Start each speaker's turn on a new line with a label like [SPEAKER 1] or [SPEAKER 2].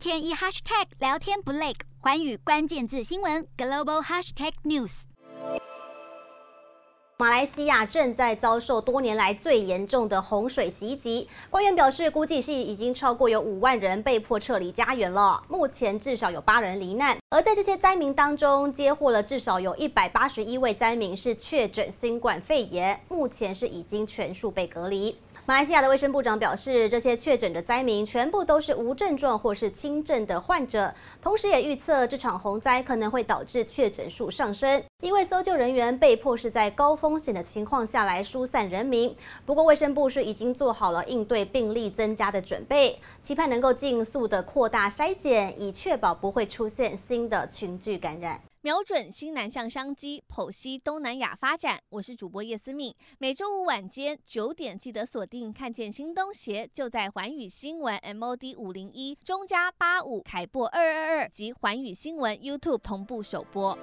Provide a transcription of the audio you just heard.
[SPEAKER 1] 天一 hashtag 聊天不累，寰宇关键字新闻 global hashtag news。
[SPEAKER 2] 马来西亚正在遭受多年来最严重的洪水袭击，官员表示，估计是已经超过有五万人被迫撤离家园了。目前至少有八人罹难，而在这些灾民当中，接获了至少有一百八十一位灾民是确诊新冠肺炎，目前是已经全数被隔离。马来西亚的卫生部长表示，这些确诊的灾民全部都是无症状或是轻症的患者，同时也预测这场洪灾可能会导致确诊数上升，因为搜救人员被迫是在高风险的情况下来疏散人民。不过，卫生部是已经做好了应对病例增加的准备，期盼能够尽速的扩大筛检，以确保不会出现新的群聚感染。
[SPEAKER 3] 瞄准新南向商机，剖析东南亚发展。我是主播叶思敏，每周五晚间九点记得锁定。看见新东协就在环宇新闻 MOD 五零一中加八五凯擘二二二及环宇新闻 YouTube 同步首播。